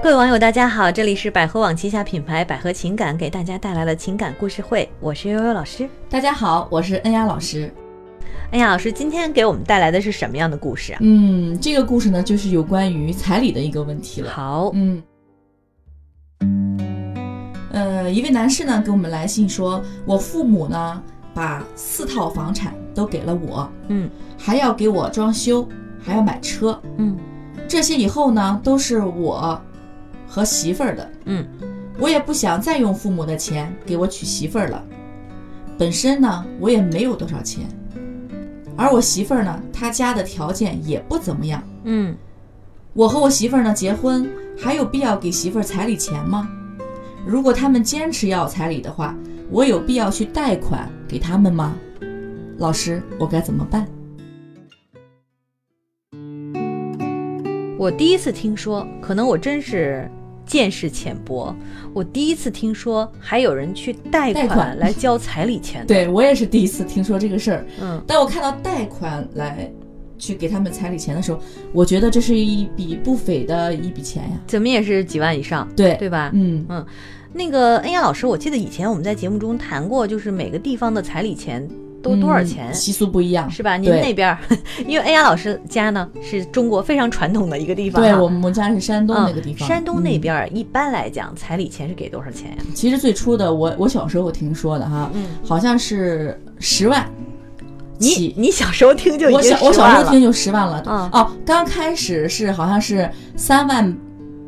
各位网友，大家好，这里是百合网旗下品牌百合情感给大家带来了情感故事会，我是悠悠老师。大家好，我是恩雅老师。恩雅老师今天给我们带来的是什么样的故事啊？嗯，这个故事呢，就是有关于彩礼的一个问题了。好，嗯，呃，一位男士呢给我们来信说，我父母呢把四套房产都给了我，嗯还要给我装修，还要买车，嗯这些以后呢都是我和媳妇儿的。嗯我也不想再用父母的钱给我娶媳妇儿了。本身呢，我也没有多少钱，而我媳妇儿呢，她家的条件也不怎么样。嗯，我和我媳妇儿呢结婚，还有必要给媳妇儿彩礼钱吗？如果他们坚持要彩礼的话，我有必要去贷款给他们吗？老师，我该怎么办？我第一次听说，可能我真是见识浅薄，我第一次听说还有人去贷款来交彩礼钱的。，对我也是第一次听说这个事儿。嗯当我看到贷款来去给他们彩礼钱的时候，我觉得这是一笔不菲的一笔钱呀。怎么也是几万以上，对对吧？嗯嗯，那个恩雅老师，我记得以前我们在节目中谈过，就是每个地方的彩礼钱都多少钱嗯？习俗不一样，是吧？您对那边儿，因为恩雅老师家呢是中国非常传统的一个地方、啊，对我们家是山东那个地方，嗯。山东那嗯边儿一般来讲，彩礼钱是给多少钱呀？其实最初的我我小时候听说的哈，嗯，好像是十万你。你小时候听就我小我小10万了时候听就十万了，嗯哦，刚开始是好像是三万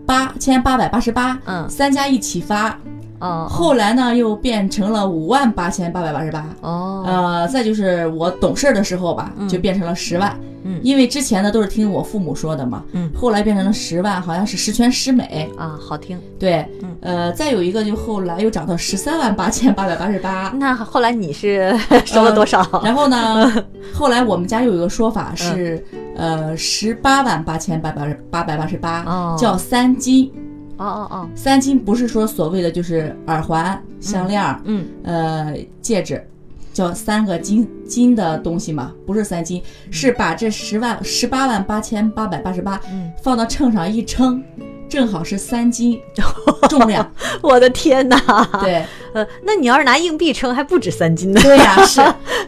八千八百八十八，嗯三家一起发，哦后来呢又变成了五万八千八百八十八，哦呃，再就是我懂事儿的时候吧，嗯就变成了十万，嗯因为之前呢都是听我父母说的嘛，嗯后来变成了十万，好像是十全十美，啊，好听。对，嗯呃，再有一个就后来又涨到十三万八千八百八十八，那后来你是收了多少？然后呢，后来我们家又有一个说法是，呃，十八万八千八百八百八十八哦，叫三金。哦哦哦，三金不是说所谓的就是耳环、项链儿、嗯呃戒指，叫三个金金的东西嘛，不是三金，是把这十万十八万八千八百八十八嗯，放到秤上一称，正好是三斤 重量。我的天哪！对。呃，那你要是拿硬币称，还不止三斤呢。对呀、是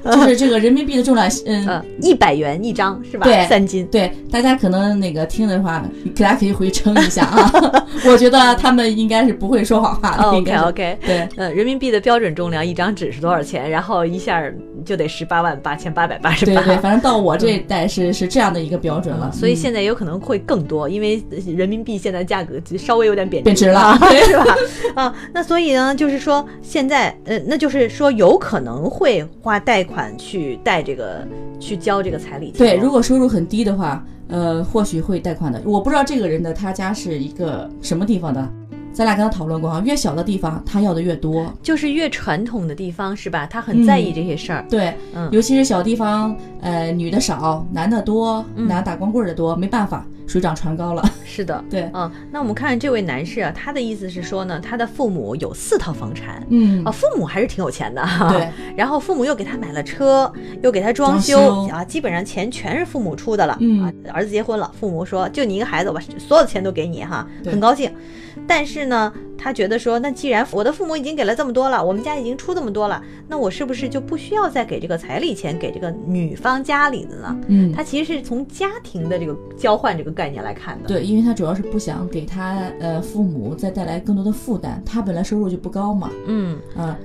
就是这个人民币的重量，嗯。呃，一百元一张是吧？对三斤。对，大家可能那个听的话，大家可以回去称一下啊。我觉得他们应该是不会说谎话的，应 OK OK，对呃，人民币的标准重量一张纸是多少钱？然后一下就得十八万八千八百八十八。对对，反正到我这一代是是这样的一个标准了。所以嗯现在有可能会更多，因为人民币现在价格稍微有点贬贬值了 是吧？啊，那所以呢，就是说现在，呃，那就是说有可能会花贷款去贷这个，去交这个彩礼钱。对，如果收入很低的话，呃，或许会贷款的。我不知道这个人的他家是一个什么地方的，咱俩跟他讨论过啊。越小的地方，他要的越多。就是越传统的地方是吧？他很在意这些事儿。对，嗯尤其是小地方，呃，女的少，男的多，嗯拿打光棍的多，没办法，水涨船高了。是的。对，嗯，那我们看这位男士啊，他的意思是说呢，他的父母有四套房产。嗯啊，，父母还是挺有钱的哈，对，然后父母又给他买了车，又给他装修啊，基本上钱全是父母出的了。嗯啊，儿子结婚了，父母说就你一个孩子，我把所有的钱都给你哈，对很高兴。但是呢，他觉得说，那既然我的父母已经给了这么多了，我们家已经出这么多了，那我是不是就不需要再给这个彩礼钱给这个女方家里的呢？嗯，他其实是从家庭的这个交换这个概念来看的。对，因为他主要是不想给他呃父母再带来更多的负担，他本来收入就不高嘛，嗯，啊、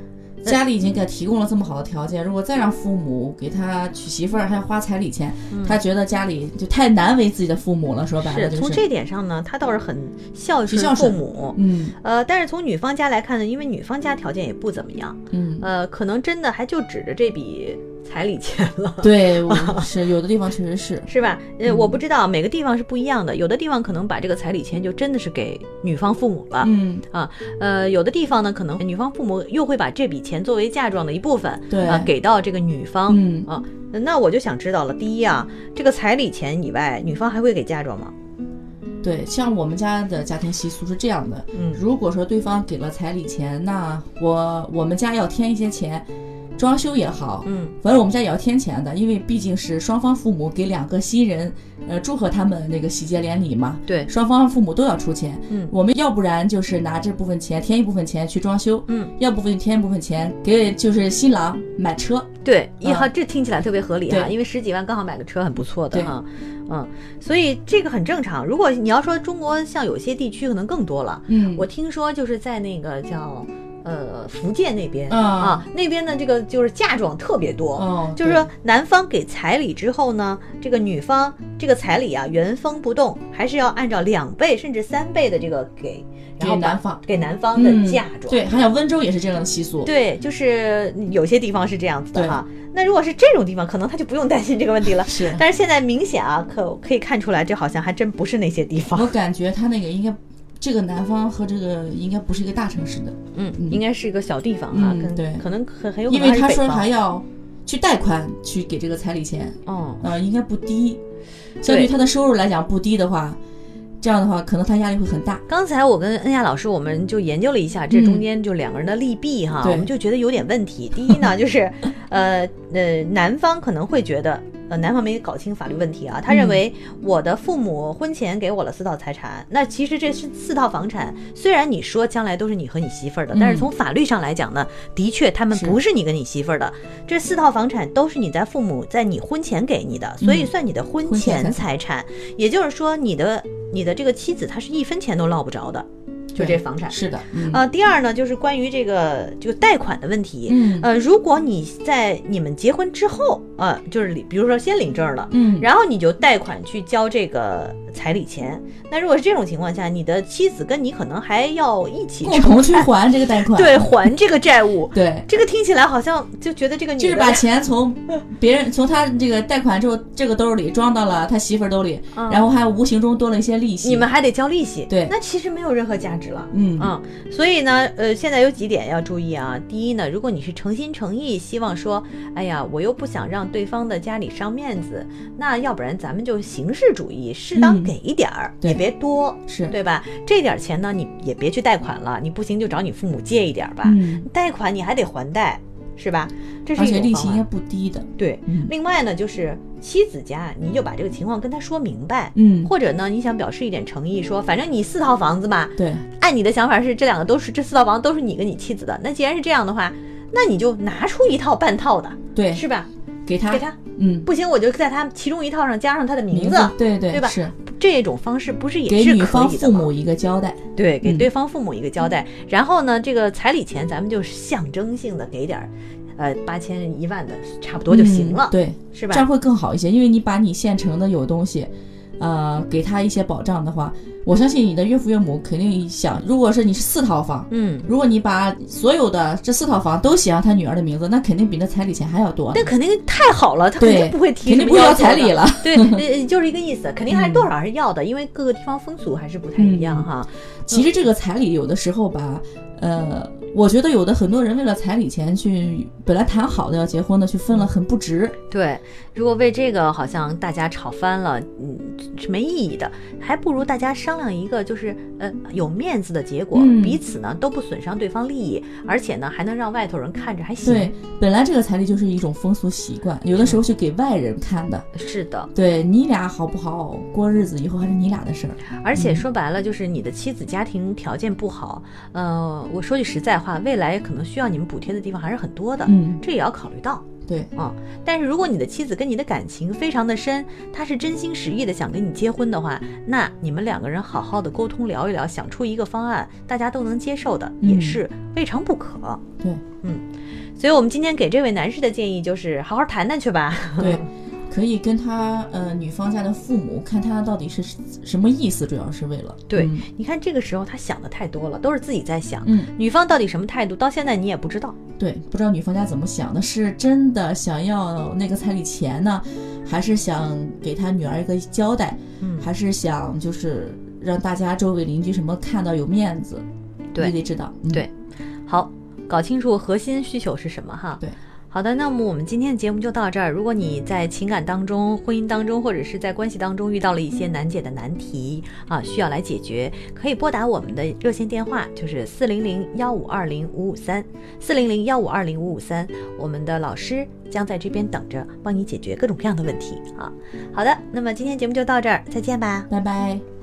家里已经给他提供了这么好的条件，如果再让父母给他娶媳妇儿还要花彩礼钱，他觉得家里就太难为自己的父母了。说白了就是，是从这点上呢，他倒是很孝顺孝顺父母。嗯呃，但是从女方家来看呢，因为女方家条件也不怎么样，嗯，呃，可能真的还就指着这笔彩礼钱了。对，我是有的地方确实是，是吧？呃，嗯我不知道每个地方是不一样的，有的地方可能把这个彩礼钱就真的是给女方父母了，嗯，啊，呃，有的地方呢，可能女方父母又会把这笔钱作为嫁妆的一部分，对啊，给到这个女方，嗯啊，那我就想知道了，第一啊，这个彩礼钱以外，女方还会给嫁妆吗？对，像我们家的家庭习俗是这样的，嗯如果说对方给了彩礼钱，那我我们家要添一些钱，装修也好，嗯。反正我们家也要添钱的，因为毕竟是双方父母给两个新人，呃祝贺他们那个喜结连理嘛，对，双方父母都要出钱。嗯。我们要不然就是拿这部分钱添一部分钱去装修，嗯，要不分添一部分钱给就是新郎买车。对，一嗯号这听起来特别合理哈，对。因为十几万刚好买个车很不错的对。哈，嗯，所以这个很正常。如果你要说中国像有些地区可能更多了，嗯。我听说就是在那个叫呃福建那边啊啊，那边的这个就是嫁妆特别多，哦，就是说男方给彩礼之后呢，这个女方这个彩礼啊原封不动，还是要按照两倍甚至三倍的这个给，然后给男方给男方的嗯嫁妆。对，好像温州也是这样的习俗。对，就是有些地方是这样子的哈。那如果是这种地方，可能他就不用担心这个问题了。是，但是现在明显啊，可可以看出来，这好像还真不是那些地方。我感觉他那个应该，这个南方和这个应该不是一个大城市的，嗯，嗯应该是一个小地方哈，可嗯对可能很很有可能因为他说还要去贷款去给这个彩礼钱，哦，呃，应该不低。相对于他的收入来讲不低的话，这样的话可能他压力会很大。刚才我跟恩雅老师，我们就研究了一下这中间就两个人的利弊哈，对我们就觉得有点问题。第一呢，就是呃呃，男方可能会觉得。呃，男方没搞清法律问题啊，他认为我的父母婚前给我了四套财产，那其实这是四套房产，虽然你说将来都是你和你媳妇儿的，但是从法律上来讲呢，的确他们不是你跟你媳妇儿的，这四套房产都是你在父母在你婚前给你的，所以算你的婚前财产，也就是说你的你的这个妻子她是一分钱都捞不着的，就这房产。是的，嗯呃，第二呢，就是关于这个就贷款的问题。嗯呃，如果你在你们结婚之后，呃，就是，比如说先领证了，嗯，然后你就贷款去交这个彩礼钱。那如果是这种情况下，你的妻子跟你可能还要一起共同去还这个贷款，对还这个债务。对，这个听起来好像就觉得这个女的就是把钱从别人从他这个贷款之后这个兜里装到了他媳妇儿兜里，嗯然后还无形中多了一些利息。你们还得交利息，对那其实没有任何价值了。嗯嗯，所以呢，呃，现在有几点要注意啊。第一呢，如果你是诚心诚意希望说，哎呀，我又不想让对方的家里伤面子，那要不然咱们就形式主义，适当嗯给一点儿，对也别多，是对吧？这点儿钱呢，你也别去贷款了，你不行就找你父母借一点儿吧。嗯，贷款你还得还贷，是吧？这是而且利息应该不低的。对。嗯另外呢，就是妻子家，你就把这个情况跟他说明白。嗯，或者呢，你想表示一点诚意，说反正你四套房子嘛，对，按你的想法是这两个都是这四套房都是你跟你妻子的，那既然是这样的话，那你就拿出一套半套的，对，是吧？给他，给他嗯，不行，我就在他其中一套上加上他的名字，对对对吧是这种方式不是也给女是可方父以的吗？母一个交代。对，给嗯对方父母一个交代。然后呢，这个彩礼钱咱们就象征性的给点儿，呃，八千一万的差不多就行了，嗯对，是吧？这样会更好一些，因为你把你现成的有东西，呃，给他一些保障的话，我相信你的岳父岳母肯定想，如果是你是四套房，嗯，如果你把所有的这四套房都写上他女儿的名字，那肯定比那彩礼钱还要多呢。那肯定太好了，他肯定不会提肯定不要要彩礼了。对，呃，就是一个意思，肯定还是多少还是要的，因为各个地方风俗还是不太一样嗯哈。其实这个彩礼有的时候吧，呃，我觉得有的很多人为了彩礼钱去，本来谈好的要结婚的，去分了，很不值。对，如果为这个好像大家吵翻了，嗯，是没意义的，还不如大家商量一个就是呃有面子的结果，嗯彼此呢都不损伤对方利益，而且呢还能让外头人看着还行。对，本来这个彩礼就是一种风俗习惯，有的时候是给外人看的。是的，对你俩好不好过日子，以后还是你俩的事儿。而且说白了就是你的妻子家庭条件不好，呃，我说句实在话，未来可能需要你们补贴的地方还是很多的，嗯，这也要考虑到。对，啊、但是如果你的妻子跟你的感情非常的深，她是真心实意的想跟你结婚的话，那你们两个人好好的沟通聊一聊，想出一个方案，大家都能接受的，也嗯是未尝不可。对，嗯所以我们今天给这位男士的建议就是好好谈谈去吧。对，可以跟他呃女方家的父母看他到底是什么意思，主要是为了对嗯你看这个时候他想的太多了，都是自己在想，嗯女方到底什么态度，到现在你也不知道。对，不知道女方家怎么想的，是真的想要那个彩礼钱呢，还是想给他女儿一个交代，嗯，还是想就是让大家周围邻居什么看到有面子，对你得知道，嗯对好，搞清楚核心需求是什么哈。对，好的，那么我们今天的节目就到这儿。如果你在情感当中、婚姻当中，或者是在关系当中遇到了一些难解的难题啊，需要来解决，可以拨打我们的热线电话，就是四零零幺五二零五五三，四零零幺五二零五五三。我们的老师将在这边等着，帮你解决各种各样的问题啊。好的，那么今天节目就到这儿，再见吧。拜拜。